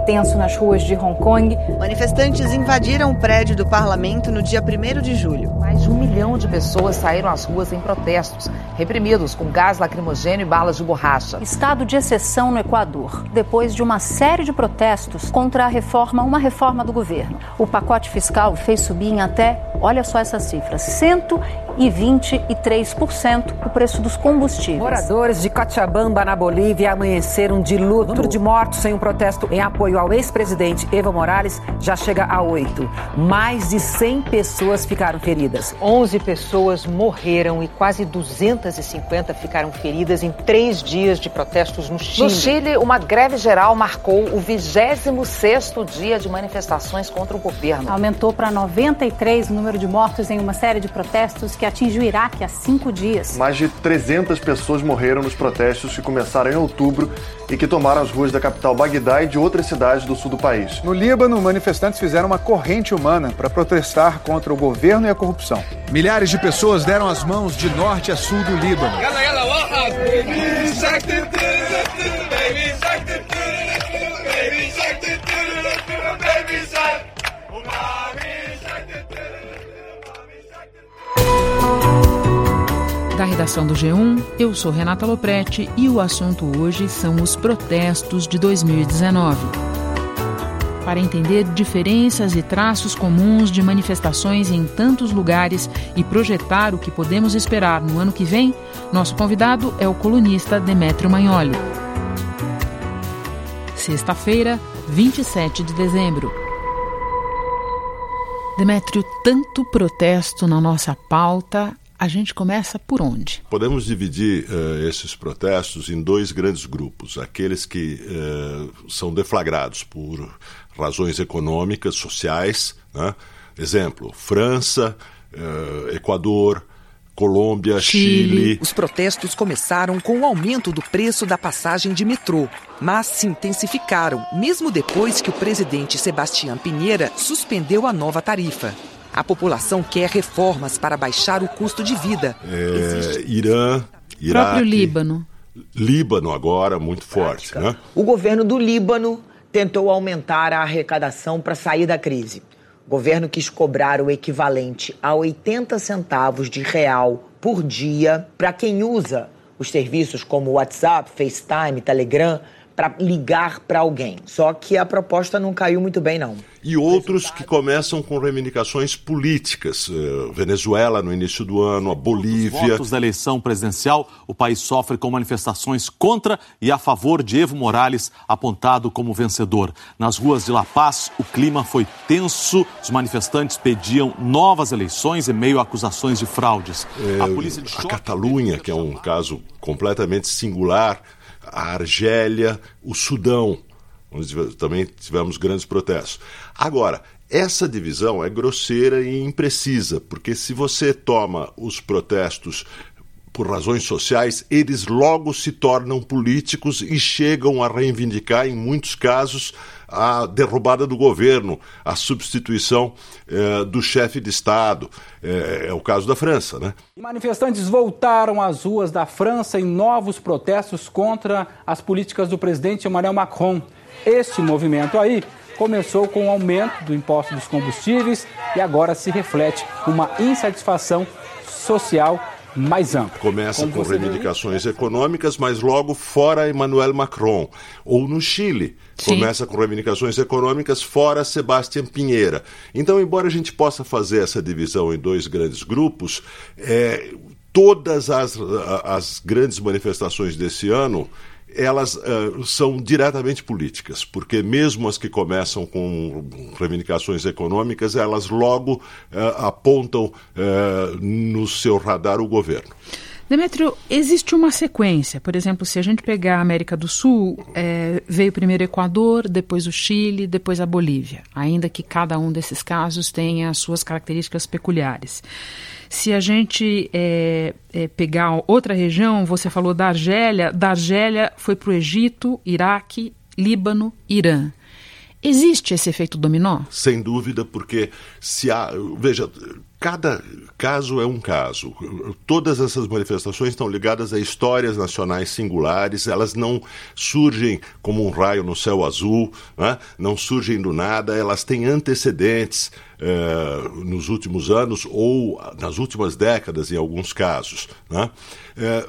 tenso nas ruas de Hong Kong. Manifestantes invadiram o prédio do parlamento no dia 1 de julho. Mais de um milhão de pessoas saíram às ruas em protestos, reprimidos com gás lacrimogêneo e balas de borracha. Estado de exceção no Equador, depois de uma série de protestos contra a reforma, uma reforma do governo. O pacote fiscal fez subir em até, olha só essa cifra, 123% o preço dos combustíveis. Moradores de Cochabamba, na Bolívia, amanheceram de luto. O número de mortos em um protesto protesto em apoio ao ex-presidente Evo Morales já chega a oito. Mais de 100 pessoas ficaram feridas. 11 pessoas morreram e quase 250 ficaram feridas em três dias de protestos no Chile. No Chile, uma greve geral marcou o 26º dia de manifestações contra o governo. Aumentou para 93 o número de mortos em uma série de protestos que atinge o Iraque há cinco dias. Mais de 300 pessoas morreram nos protestos que começaram em outubro e que tomaram as ruas da capital Bagdá e de outras cidades do sul do país. No Líbano, manifestantes fizeram uma corrente humana para protestar contra o governo e a corrupção. Milhares de pessoas deram as mãos de norte a sul do Líbano. Redação do G1, eu sou Renata Loprete e o assunto hoje são os protestos de 2019. Para entender diferenças e traços comuns de manifestações em tantos lugares e projetar o que podemos esperar no ano que vem, nosso convidado é o colunista Demétrio Magnoli. Sexta-feira, 27 de dezembro. Demétrio, tanto protesto na nossa pauta, a gente começa por onde? Podemos dividir uh, esses protestos em dois grandes grupos: aqueles que uh, são deflagrados por razões econômicas, sociais, né? exemplo, França, uh, Equador. Colômbia, Chile. Chile. Os protestos começaram com o aumento do preço da passagem de metrô, mas se intensificaram, mesmo depois que o presidente Sebastião Pinheira suspendeu a nova tarifa. A população quer reformas para baixar o custo de vida. É, Irã, Iraque, próprio Líbano. Líbano agora muito forte, né? O governo do Líbano tentou aumentar a arrecadação para sair da crise. O governo quis cobrar o equivalente a 80 centavos de real por dia para quem usa os serviços como WhatsApp, FaceTime, Telegram para ligar para alguém. Só que a proposta não caiu muito bem, não. E outros que começam com reivindicações políticas. Uh, Venezuela no início do ano, a Bolívia. Os votos da eleição presidencial, o país sofre com manifestações contra e a favor de Evo Morales, apontado como vencedor. Nas ruas de La Paz, o clima foi tenso. Os manifestantes pediam novas eleições em meio a acusações de fraudes. É, a polícia de choque... A Catalunha, que é um caso completamente singular a Argélia, o Sudão, onde também tivemos grandes protestos. Agora, essa divisão é grosseira e imprecisa, porque se você toma os protestos por razões sociais, eles logo se tornam políticos e chegam a reivindicar, em muitos casos, a derrubada do governo, a substituição eh, do chefe de Estado. É, é, o caso da França, né? Manifestantes voltaram às ruas da França em novos protestos contra as políticas do presidente Emmanuel Macron. Este movimento aí começou com o aumento do imposto dos combustíveis e agora se reflete uma insatisfação social mais amplo. Começa com reivindicações viu? econômicas, mas logo fora Emmanuel Macron. Ou no Chile, Sim. começa com reivindicações econômicas fora Sebastião Pinheira. Então, embora a gente possa fazer essa divisão em dois grandes grupos, é, todas as, as grandes manifestações desse ano elas uh, são diretamente políticas, porque mesmo as que começam com reivindicações econômicas, elas logo uh, apontam uh, no seu radar o governo. Demetrio, existe uma sequência. Por exemplo, se a gente pegar a América do Sul, é, veio primeiro o Equador, depois o Chile, depois a Bolívia, ainda que cada um desses casos tenha as suas características peculiares. Se a gente é, é, pegar outra região, você falou da Argélia, da Argélia foi para o Egito, Iraque, Líbano, Irã. Existe esse efeito dominó? Sem dúvida, porque se há. Veja, cada caso é um caso. Todas essas manifestações estão ligadas a histórias nacionais singulares, elas não surgem como um raio no céu azul, né? não surgem do nada, elas têm antecedentes eh, nos últimos anos ou nas últimas décadas, em alguns casos. Né? Eh,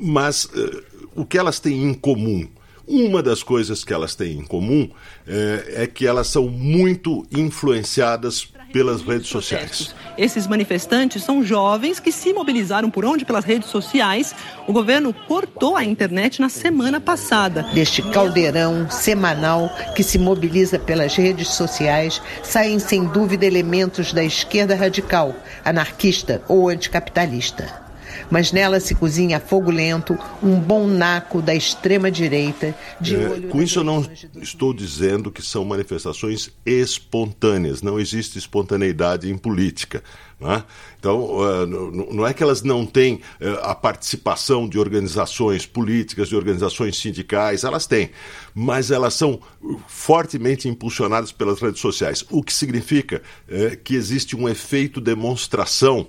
mas eh, o que elas têm em comum? Uma das coisas que elas têm em comum é, é que elas são muito influenciadas pelas redes sociais. Esses manifestantes são jovens que se mobilizaram por onde? Pelas redes sociais. O governo cortou a internet na semana passada. Deste caldeirão semanal que se mobiliza pelas redes sociais, saem sem dúvida elementos da esquerda radical, anarquista ou anticapitalista mas nela se cozinha a fogo lento um bom naco da extrema-direita. É, com isso, eu não estou dizendo que são manifestações espontâneas, não existe espontaneidade em política. Não é? Então, uh, não é que elas não têm uh, a participação de organizações políticas, de organizações sindicais, elas têm, mas elas são fortemente impulsionadas pelas redes sociais, o que significa uh, que existe um efeito demonstração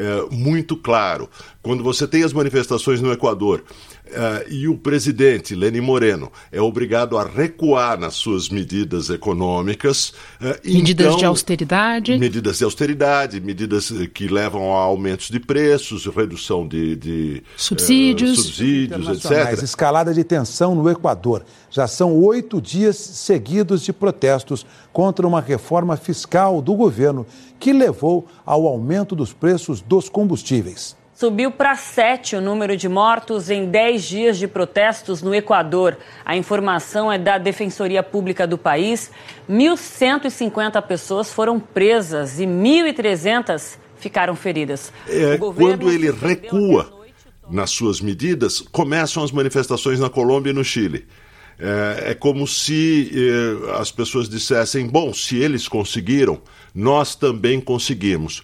é, muito claro. Quando você tem as manifestações no Equador Uh, e o presidente Lenin Moreno é obrigado a recuar nas suas medidas econômicas. Uh, medidas então, de austeridade. Medidas de austeridade, medidas que levam a aumentos de preços, redução de, de subsídios, uh, subsídios etc. Escalada de tensão no Equador. Já são oito dias seguidos de protestos contra uma reforma fiscal do governo que levou ao aumento dos preços dos combustíveis. Subiu para sete o número de mortos em dez dias de protestos no Equador. A informação é da Defensoria Pública do país. 1.150 pessoas foram presas e 1.300 ficaram feridas. É, quando ele recua nas suas medidas, começam as manifestações na Colômbia e no Chile. É, é como se eh, as pessoas dissessem: bom, se eles conseguiram, nós também conseguimos.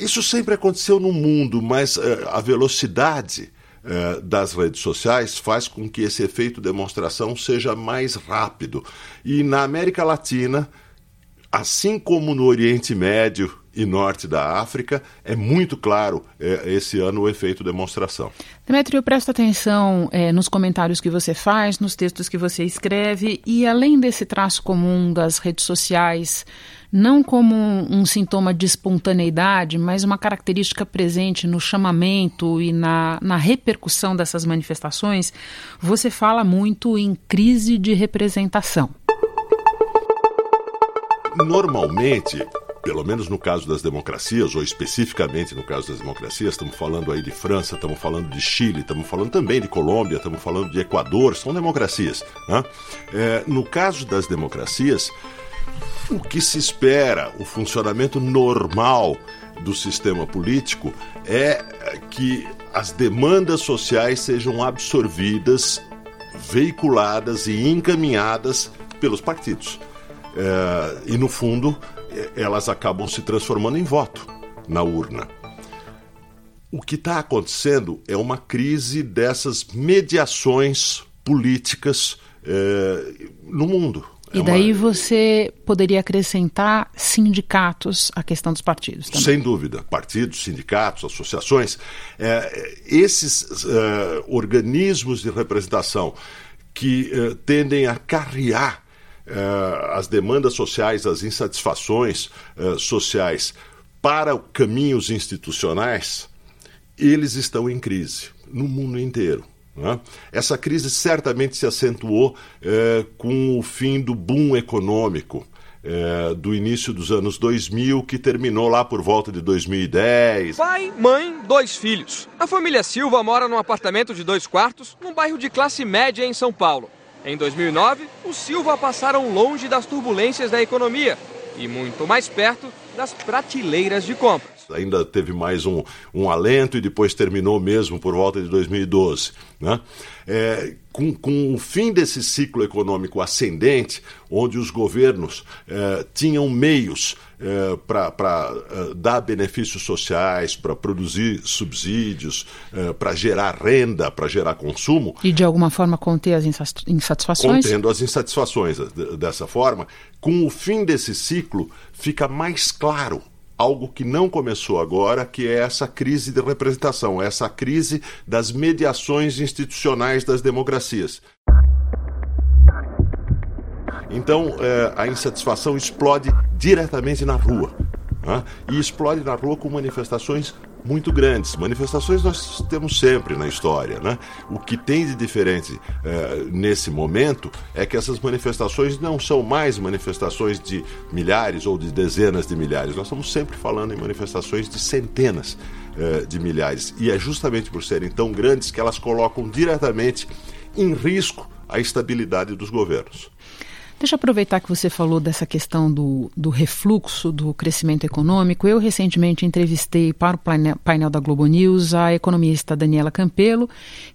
Isso sempre aconteceu no mundo, mas uh, a velocidade uh, das redes sociais faz com que esse efeito demonstração seja mais rápido. E na América Latina, assim como no Oriente Médio e norte da África, é muito claro é, esse ano o efeito demonstração. Demetrio, presta atenção é, nos comentários que você faz, nos textos que você escreve, e além desse traço comum das redes sociais, não como um, sintoma de espontaneidade, mas uma característica presente no chamamento e na, na repercussão dessas manifestações, você fala muito em crise de representação. Normalmente, pelo menos no caso das democracias, ou especificamente no caso das democracias, estamos falando aí de França, estamos falando de Chile, estamos falando também de Colômbia, estamos falando de Equador, são democracias. Né? É, no caso das democracias, o que se espera, o funcionamento normal do sistema político é que as demandas sociais sejam absorvidas, veiculadas e encaminhadas pelos partidos. É, e, no fundo, elas acabam se transformando em voto na urna. O que está acontecendo é uma crise dessas mediações políticas é, no mundo. É e daí uma... você poderia acrescentar sindicatos à questão dos partidos também. Sem dúvida. Partidos, sindicatos, associações. É, esses é, organismos de representação que é, tendem a carrear é, as demandas sociais, as insatisfações é, sociais para caminhos institucionais, eles estão em crise no mundo inteiro. Né? Essa crise certamente se acentuou é, com o fim do boom econômico. É, do início dos anos 2000, que terminou lá por volta de 2010. Pai, mãe, dois filhos. A família Silva mora num apartamento de dois quartos, num bairro de classe média em São Paulo. Em 2009, os Silva passaram longe das turbulências da economia e muito mais perto das prateleiras de compras. Ainda teve mais um, um alento e depois terminou mesmo por volta de 2012. Né? É, com, com o fim desse ciclo econômico ascendente, onde os governos é, tinham meios é, para é, dar benefícios sociais, para produzir subsídios, para gerar renda, para gerar consumo. E de alguma forma conter as insatisfações? Contendo as insatisfações dessa forma. Com o fim desse ciclo, fica mais claro algo que não começou agora, que é essa crise de representação, essa crise das mediações institucionais das democracias. Então, é, a insatisfação explode diretamente na rua. Né? E explode na rua com manifestações muito grandes. Manifestações nós temos sempre na história. Né? O que tem de diferente eh, nesse momento é que essas manifestações não são mais manifestações de milhares ou de dezenas de milhares. Nós estamos sempre falando em manifestações de centenas eh, de milhares. E é justamente por serem tão grandes que elas colocam diretamente em risco a estabilidade dos governos. Deixa eu aproveitar que você falou dessa questão do, do refluxo do crescimento econômico. Eu recentemente entrevistei para o painel, da Globo News a economista Daniela Campelo,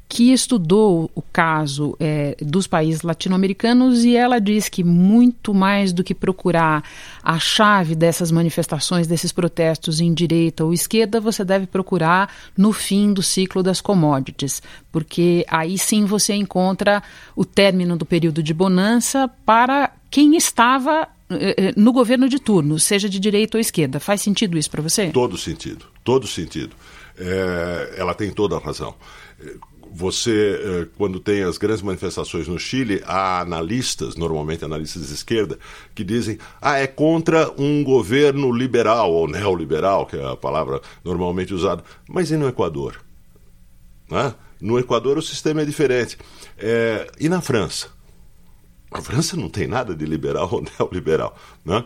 que estudou o caso é, dos países latino-americanos e ela diz que muito mais do que procurar a chave dessas manifestações, desses protestos em direita ou esquerda, você deve procurar no fim do ciclo das commodities, porque aí sim você encontra o término do período de bonança para quem estava eh, eh, no governo de turno, seja de direita ou esquerda. Faz sentido isso para você? Todo sentido, todo sentido. É, ela tem toda a razão você, quando tem as grandes manifestações no Chile, há analistas, normalmente analistas de esquerda, que dizem: ah, é contra um governo liberal ou neoliberal, que é a palavra normalmente usada. Mas e no Equador? Né? No Equador o sistema é diferente. É, e na França? A França não tem nada de liberal ou neoliberal. Né?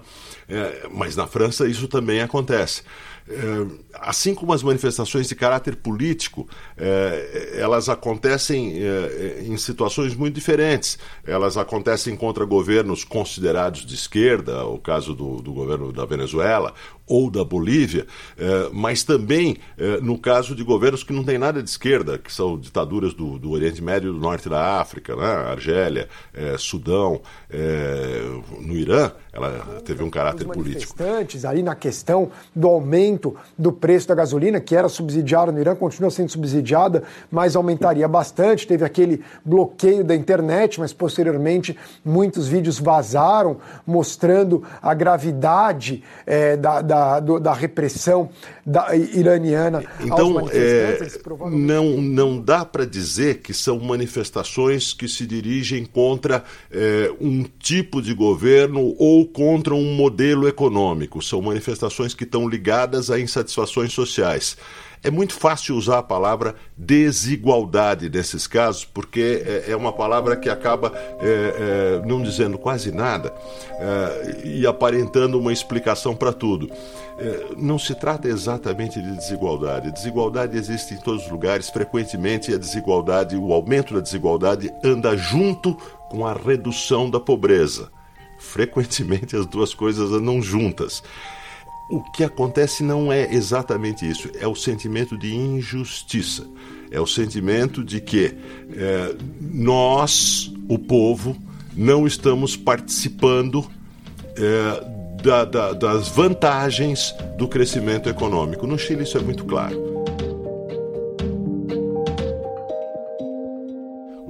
É, mas na França isso também acontece. É, assim como as manifestações de caráter político, é, elas acontecem é, em situações muito diferentes. Elas acontecem contra governos considerados de esquerda, o caso do, do governo da Venezuela, ou da Bolívia, eh, mas também eh, no caso de governos que não têm nada de esquerda, que são ditaduras do, do Oriente Médio e do Norte da África, né? Argélia, eh, Sudão, no Irã, ela teve um caráter político. ali na questão do aumento do preço da gasolina, que era subsidiada no Irã, continua sendo subsidiada, mas aumentaria bastante. Teve aquele bloqueio da internet, mas posteriormente muitos vídeos vazaram mostrando a gravidade da, da da, do, da repressão da, iraniana então, é, não, não dá para dizer que são manifestações que se dirigem contra é, um tipo de governo ou contra um modelo econômico. São manifestações que estão ligadas a insatisfações sociais. É muito fácil usar a palavra desigualdade nesses casos, porque é, é uma palavra que acaba é, é, não dizendo quase nada é, e aparentando uma explicação para tudo. É, não se trata exatamente de desigualdade. Desigualdade existe em todos os lugares. Frequentemente, a desigualdade, o aumento da desigualdade, anda junto com a redução da pobreza. Frequentemente, as duas coisas andam juntas. O que acontece não é exatamente isso, é o sentimento de injustiça. É o sentimento de que é, nós, o povo, não estamos participando é, da, da, das vantagens do crescimento econômico. No Chile, isso é muito claro.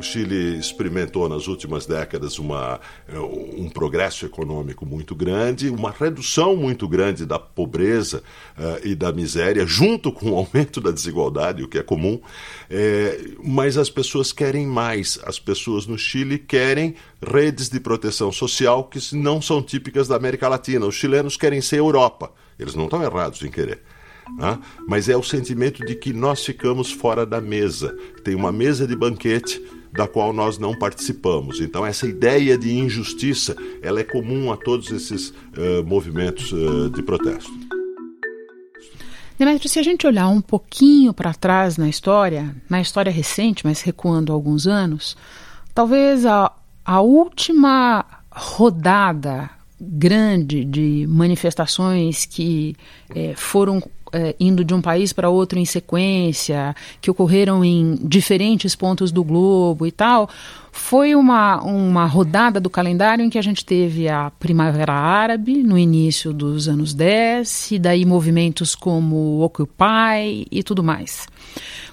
Chile experimentou nas últimas décadas uma, eh, um progresso econômico muito grande, uma redução muito grande da pobreza uh, e da miséria, junto com o aumento da desigualdade, o que é comum. É, mas as pessoas querem mais. As pessoas no Chile querem redes de proteção social que não são típicas da América Latina. Os chilenos querem ser Europa. Eles não estão errados em querer. Né? Mas é o sentimento de que nós ficamos fora da mesa. Tem uma mesa de banquete da qual nós não participamos. Então essa ideia de injustiça, ela é comum a todos esses uh, movimentos uh, de protesto. Demetrio, se a gente olhar um pouquinho para trás na história, na história recente, mas recuando alguns anos, talvez a, a última rodada grande de manifestações que eh, foram é, indo de um país para outro em sequência, que ocorreram em diferentes pontos do globo e tal, foi uma, uma rodada do calendário em que a gente teve a Primavera Árabe no início dos anos 10, e daí movimentos como Occupy e tudo mais.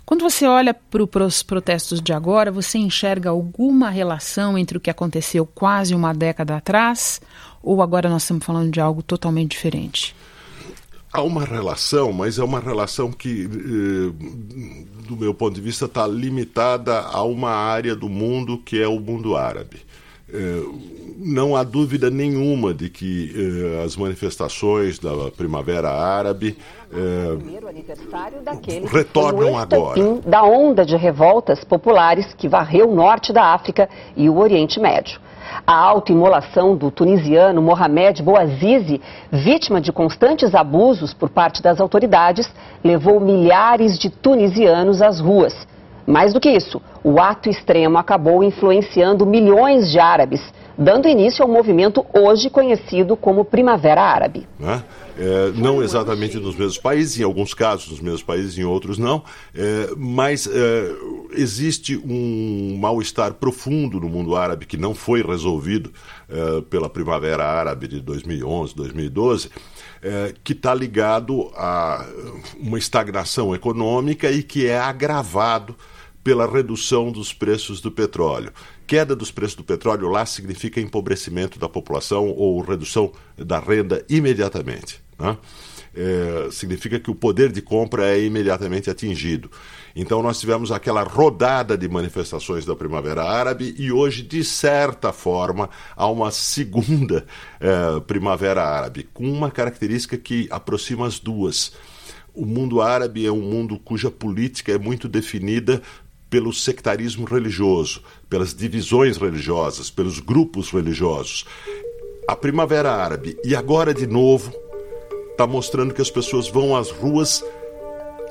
Quando você olha para os protestos de agora, você enxerga alguma relação entre o que aconteceu quase uma década atrás ou agora nós estamos falando de algo totalmente diferente? Há uma relação, mas é uma relação que, eh, do meu ponto de vista, está limitada a uma área do mundo que é o mundo árabe. Eh, não há dúvida nenhuma de que eh, as manifestações da Primavera Árabe retornam agora. Da onda de revoltas populares que varreu o norte da África e o Oriente Médio. A autoimolação do tunisiano Mohamed Bouazizi, vítima de constantes abusos por parte das autoridades, levou milhares de tunisianos às ruas. Mais do que isso, o ato extremo acabou influenciando milhões de árabes, dando início ao movimento hoje conhecido como Primavera Árabe. Né? É, não exatamente nos mesmos países, em alguns casos nos mesmos países, em outros não, é, mas é, existe um mal-estar profundo no mundo árabe que não foi resolvido é, pela Primavera Árabe de 2011, 2012. É, que está ligado a uma estagnação econômica e que é agravado pela redução dos preços do petróleo. Queda dos preços do petróleo lá significa empobrecimento da população ou redução da renda imediatamente. Né? É, significa que o poder de compra é imediatamente atingido. Então, nós tivemos aquela rodada de manifestações da Primavera Árabe e hoje, de certa forma, há uma segunda é, Primavera Árabe, com uma característica que aproxima as duas. O mundo árabe é um mundo cuja política é muito definida pelo sectarismo religioso, pelas divisões religiosas, pelos grupos religiosos. A Primavera Árabe, e agora de novo, está mostrando que as pessoas vão às ruas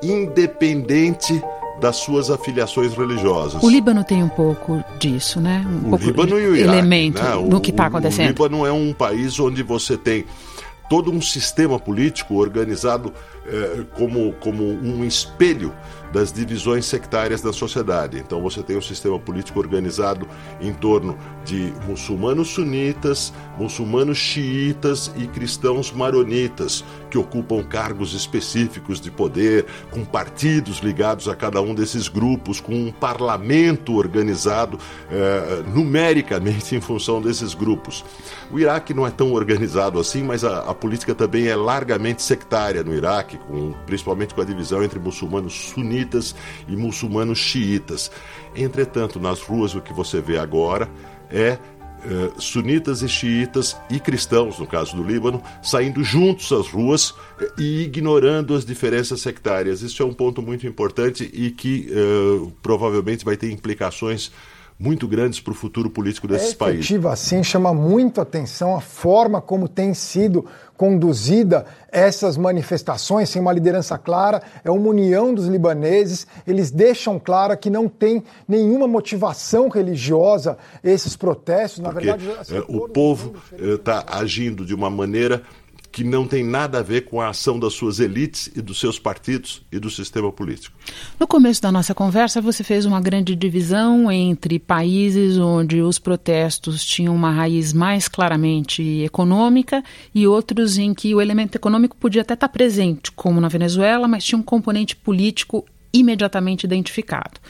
independente das suas afiliações religiosas. O Líbano tem um pouco disso, né? Um o pouco Líbano e o Iraque, elemento né? no que está acontecendo. O Líbano é um país onde você tem todo um sistema político organizado eh, como, como um espelho das divisões sectárias da sociedade. Então você tem um sistema político organizado em torno de muçulmanos sunitas, muçulmanos xiitas e cristãos maronitas, que ocupam cargos específicos de poder, com partidos ligados a cada um desses grupos, com um parlamento organizado eh, numericamente em função desses grupos. O Iraque não é tão organizado assim, mas a, a política também é largamente sectária no Iraque, com, principalmente com a divisão entre muçulmanos sunitas e muçulmanos xiitas. Entretanto, nas ruas o que você vê agora é eh, sunitas e xiitas e cristãos, no caso do Líbano, saindo juntos às ruas eh, e ignorando as diferenças sectárias. Isso é um ponto muito importante e que eh, provavelmente vai ter implicações muito grandes para o futuro político desses é países. Assim, chama muito atenção a forma como tem sido conduzida essas manifestações sem uma liderança clara, é uma união dos libaneses, eles deixam claro que não tem nenhuma motivação religiosa esses protestos, na Porque, verdade... É, o povo está agindo de uma maneira que não tem nada a ver com a ação das suas elites e dos seus partidos e do sistema político. No começo da nossa conversa, você fez uma grande divisão entre países onde os protestos tinham uma raiz mais claramente econômica e outros em que o elemento econômico podia até estar presente, como na Venezuela, mas tinha um componente político imediatamente identificado.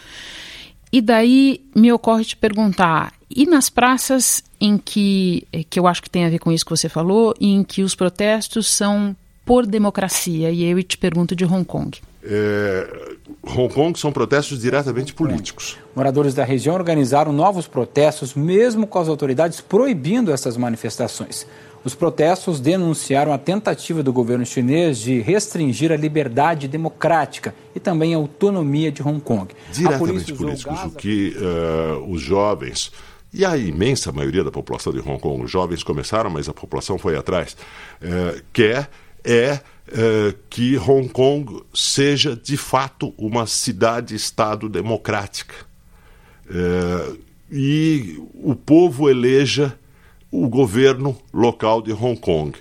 E daí me ocorre te perguntar: e nas praças em que, eh, que eu acho que tem a ver com isso que você falou, em que os protestos são por democracia? E eu te pergunto de Hong Kong. É, Hong Kong são protestos diretamente políticos. Moradores da região organizaram novos protestos, mesmo com as autoridades proibindo essas manifestações. Os protestos denunciaram a tentativa do governo chinês de restringir a liberdade democrática e também a autonomia de Hong Kong. Diretamente políticos, o que uh, os jovens e a imensa maioria da população de Hong Kong, os jovens começaram, mas a população foi atrás, uh, quer é uh, que Hong Kong seja de fato uma cidade-estado democrática. e o povo eleja o governo local de Hong Kong.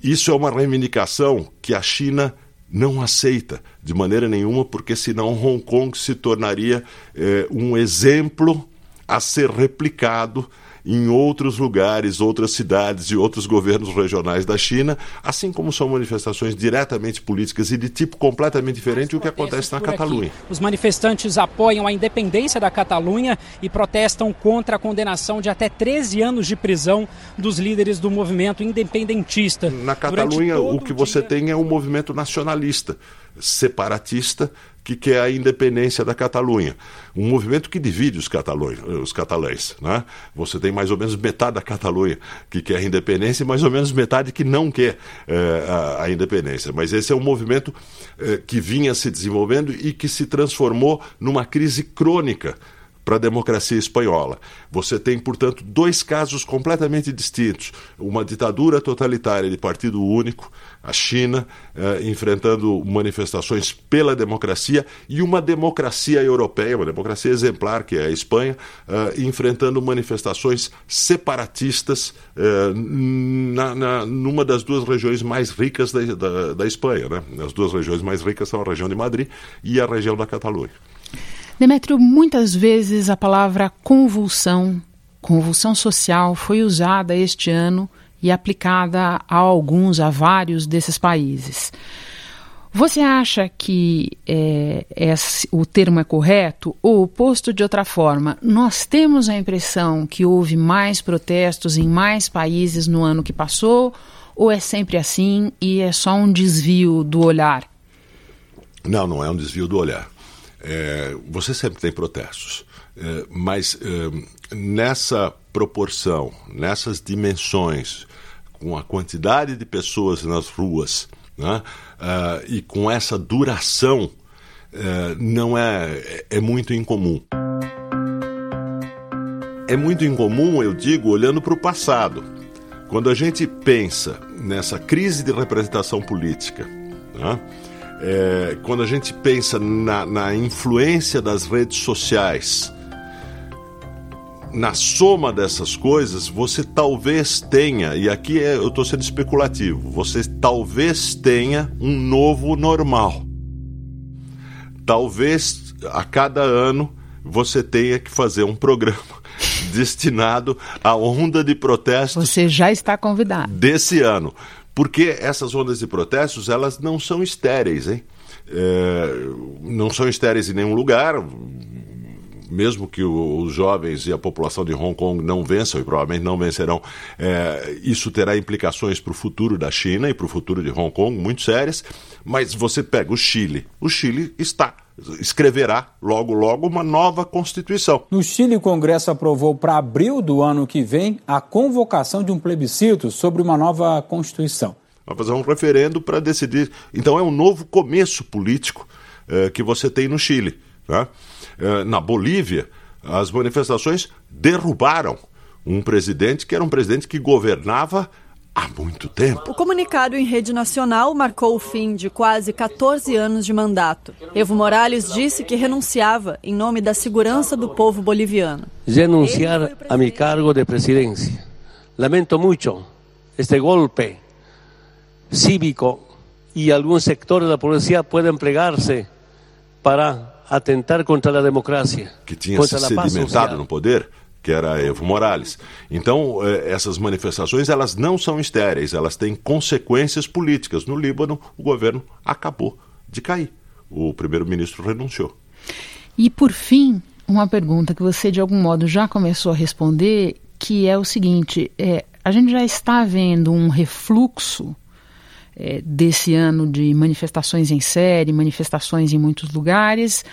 isso é uma reivindicação que a China não aceita de maneira nenhuma, porque senão Hong Kong se tornaria eh, um exemplo a ser replicado em outros lugares, outras cidades e outros governos regionais da China, assim como são manifestações diretamente políticas e de tipo completamente diferente do que acontece na Catalunha. Aqui. Os manifestantes apoiam a independência da Catalunha e protestam contra a condenação de até 13 anos de prisão dos líderes do movimento independentista. Na Catalunha, o que você tem é um movimento nacionalista, separatista, que quer a independência da Catalunha. Um movimento que divide os, os catalães. Né? Você tem mais ou menos metade da Catalunha que quer a independência e mais ou menos metade que não quer eh, a, a, independência. Mas esse é um movimento eh, que vinha se desenvolvendo e que se transformou numa crise crônica para a democracia espanhola. Você tem, portanto, dois casos completamente distintos: uma ditadura totalitária de partido único, a China, eh, enfrentando manifestações pela democracia, e uma democracia europeia, uma democracia exemplar, que é a Espanha, eh, enfrentando manifestações separatistas eh, na, na, numa das duas regiões mais ricas da, da, da Espanha. Né? As duas regiões mais ricas são a região de Madrid e a região da Catalunha. Demétrio, muitas vezes a palavra convulsão, convulsão social, foi usada este ano e aplicada a alguns, a vários desses países. Você acha que é, o termo é correto? Ou, posto de outra forma, nós temos a impressão que houve mais protestos em mais países no ano que passou? Ou é sempre assim e é só um desvio do olhar? Não, não é um desvio do olhar. É, você sempre tem protestos, é, mas é, nessa proporção, nessas dimensões, com a quantidade de pessoas nas ruas né, uh, e com essa duração, uh, não é, é muito incomum. É muito incomum, eu digo, olhando para o passado. Quando a gente pensa nessa crise de representação política, né, é, quando a gente pensa na, na influência das redes sociais, na soma dessas coisas, você talvez tenha, e aqui é, eu estou sendo especulativo, você talvez tenha um novo normal. Talvez a cada ano você tenha que fazer um programa destinado à onda de protestos. Você já está convidado. Desse ano. Porque essas ondas de protestos, elas não são estéreis, hein? É, não são estéreis em nenhum lugar. Mesmo que o, os jovens e a população de Hong Kong não vençam, e provavelmente não vencerão, é, isso terá implicações para o futuro da China e para o futuro de Hong Kong muito sérias. Mas você pega o Chile. O Chile está escreverá logo logo uma nova Constituição. No Chile, o Congresso aprovou para abril do ano que vem a convocação de um plebiscito sobre uma nova Constituição. Vai fazer um referendo para decidir. Então é um novo começo político eh, que você tem no Chile. Né? Eh, na Bolívia, as manifestações derrubaram um presidente que era um presidente que governava há muito tempo. O comunicado em rede nacional marcou o fim de quase 14 anos de mandato. Evo Morales disse que renunciava em nome da segurança do povo boliviano. Renunciar a mi cargo de presidência. Lamento muito este golpe cívico e alguns sectores da polícia podem empregar-se para atentar contra a democracia. Que tinha se sedimentado no poder? Que era Evo Morales. Então, eh, essas manifestações, elas não são estéreis, elas têm consequências políticas. No Líbano, o governo acabou de cair. O primeiro-ministro renunciou. E, por fim, uma pergunta que você, de algum modo, já começou a responder, que é o seguinte, é, a gente já está vendo um refluxo é, desse ano de manifestações em série, manifestações em muitos lugares,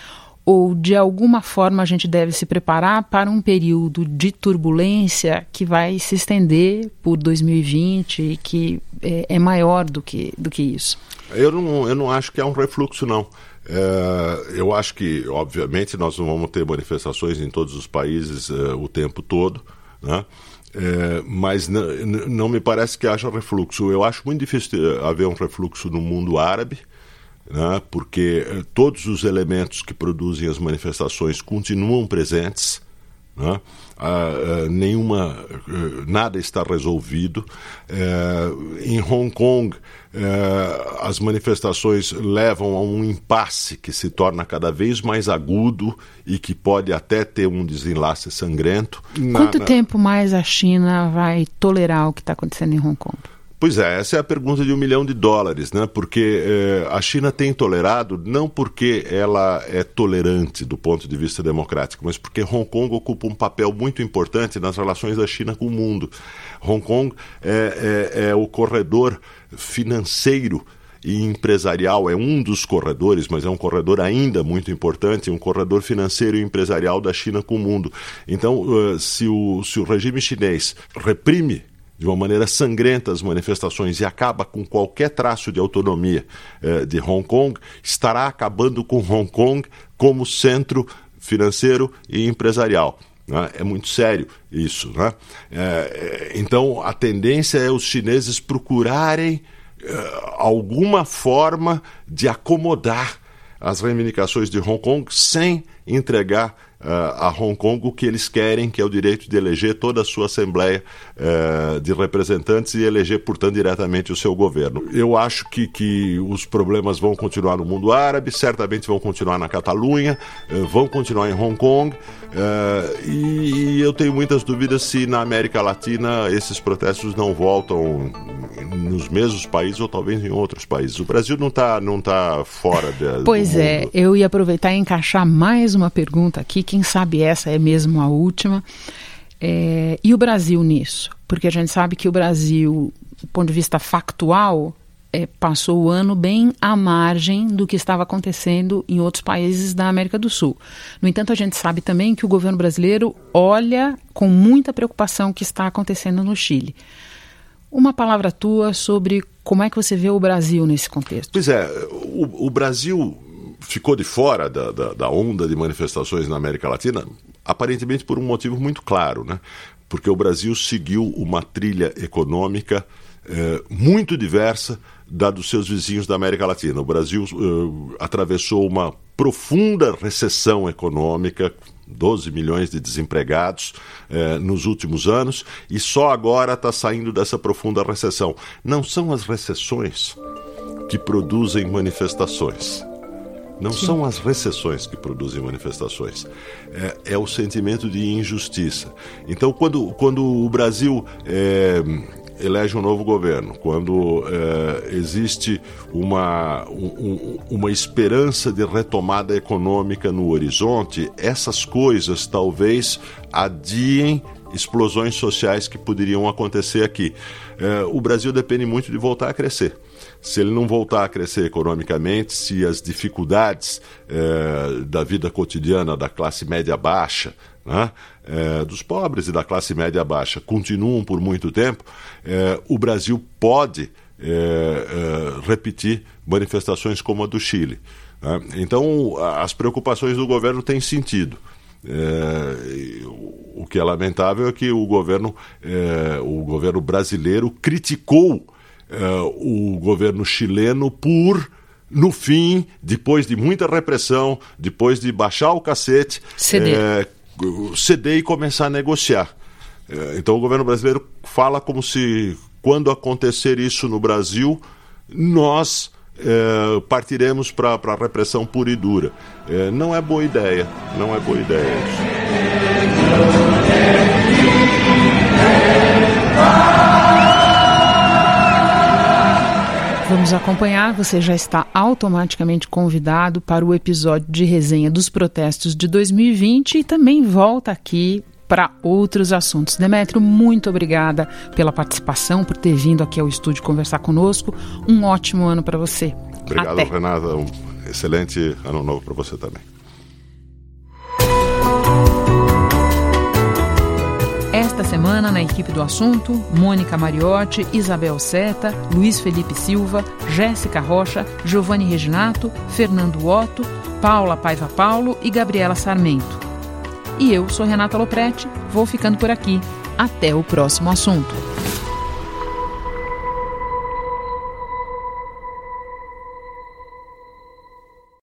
ou de alguma forma a gente deve se preparar para um período de turbulência que vai se estender por 2020 e que é, é maior do que, do que isso? Eu não, eu não acho que é um refluxo, não. É, eu acho que, obviamente, nós não vamos ter manifestações em todos os países é, o tempo todo, né? É, mas não me parece que haja refluxo. Eu acho muito difícil haver um refluxo no mundo árabe, né, porque eh, todos os elementos que produzem as manifestações continuam presentes. Né? Uh, uh, nenhuma, uh, nada está resolvido. em Hong Kong, as manifestações levam a um impasse que se torna cada vez mais agudo e que pode até ter um desenlace sangrento. Quanto na, tempo mais a China vai tolerar o que está acontecendo em Hong Kong? Pois é, essa é a pergunta de um milhão de dólares, né? Porque eh, a China tem tolerado não porque ela é tolerante do ponto de vista democrático, mas porque Hong Kong ocupa um papel muito importante nas relações da China com o mundo. Hong Kong é, é, é o corredor financeiro e empresarial é um dos corredores, mas é um corredor ainda muito importante, um corredor financeiro e empresarial da China com o mundo. Então, uh, se, o, se o regime chinês reprime de uma maneira sangrenta as manifestações e acaba com qualquer traço de autonomia eh, de Hong Kong, estará acabando com Hong Kong como centro financeiro e empresarial. Né? É muito sério isso. Né? É, então, a tendência é os chineses procurarem eh, alguma forma de acomodar as reivindicações de Hong Kong sem entregar uh, a Hong Kong o que eles querem, que é o direito de eleger toda a sua Assembleia uh, de Representantes e eleger, portanto, diretamente o seu governo. Eu acho que, que os problemas vão continuar no mundo árabe, certamente vão continuar na Catalunha, uh, vão continuar em Hong Kong, e, e eu tenho muitas dúvidas se na América Latina esses protestos não voltam nos mesmos países ou talvez em outros países. O Brasil não está não tá fora de, Pois é, eu ia aproveitar e encaixar mais uma pergunta aqui, quem sabe essa é mesmo a última. É, e o Brasil nisso? Porque a gente sabe que o Brasil, do ponto de vista factual, é, passou o ano bem à margem do que estava acontecendo em outros países da América do Sul. No entanto, a gente sabe também que o governo brasileiro olha com muita preocupação o que está acontecendo no Chile. Uma palavra tua sobre como é que você vê o Brasil nesse contexto. Pois é, o, o Brasil ficou de fora da, da, da, onda de manifestações na América Latina, aparentemente por um motivo muito claro, né? Porque o Brasil seguiu uma trilha econômica eh, muito diversa da dos seus vizinhos da América Latina. O Brasil eh, atravessou uma profunda recessão econômica 12 milhões de desempregados eh, nos últimos anos e só agora está saindo dessa profunda recessão. Não são as recessões que produzem manifestações. Não Sim. são as recessões que produzem manifestações, é, é, o sentimento de injustiça. Então, quando, quando o Brasil é, elege um novo governo, quando é, existe uma, um, uma esperança de retomada econômica no horizonte, essas coisas talvez adiem explosões sociais que poderiam acontecer aqui. É, o Brasil depende muito de voltar a crescer. Se ele não voltar a crescer economicamente, se as dificuldades é, da vida cotidiana da classe média baixa né, é, dos pobres e da classe média baixa continuam por muito tempo, o Brasil pode repetir manifestações como a do Chile. Né? Então, as preocupações do governo têm sentido. É, o que é lamentável é que o governo, é, o governo brasileiro criticou o governo chileno por no fim, depois de muita repressão, depois de baixar o cacete, ceder, é, ceder e começar a negociar. É, então o governo brasileiro fala como se, quando acontecer isso no Brasil, nós é, partiremos para a repressão pura e dura. É, não é boa ideia, não é boa ideia isso. Vamos acompanhar. Você já está automaticamente convidado para o episódio de resenha dos protestos de 2020 e também volta aqui para outros assuntos. Demetrio, muito obrigada pela participação, por ter vindo aqui ao estúdio conversar conosco. Um ótimo ano para você. Obrigado, Até. Renata. Um excelente ano novo para você também. Semana, na equipe do assunto, Mônica Mariotti, Isabel Seta, Luiz Felipe Silva, Jéssica Rocha, Giovanni Reginato, Fernando Otto, Paula Paiva Paulo e Gabriela Sarmento. E eu sou Renata Loprete, vou ficando por aqui. Até o próximo assunto.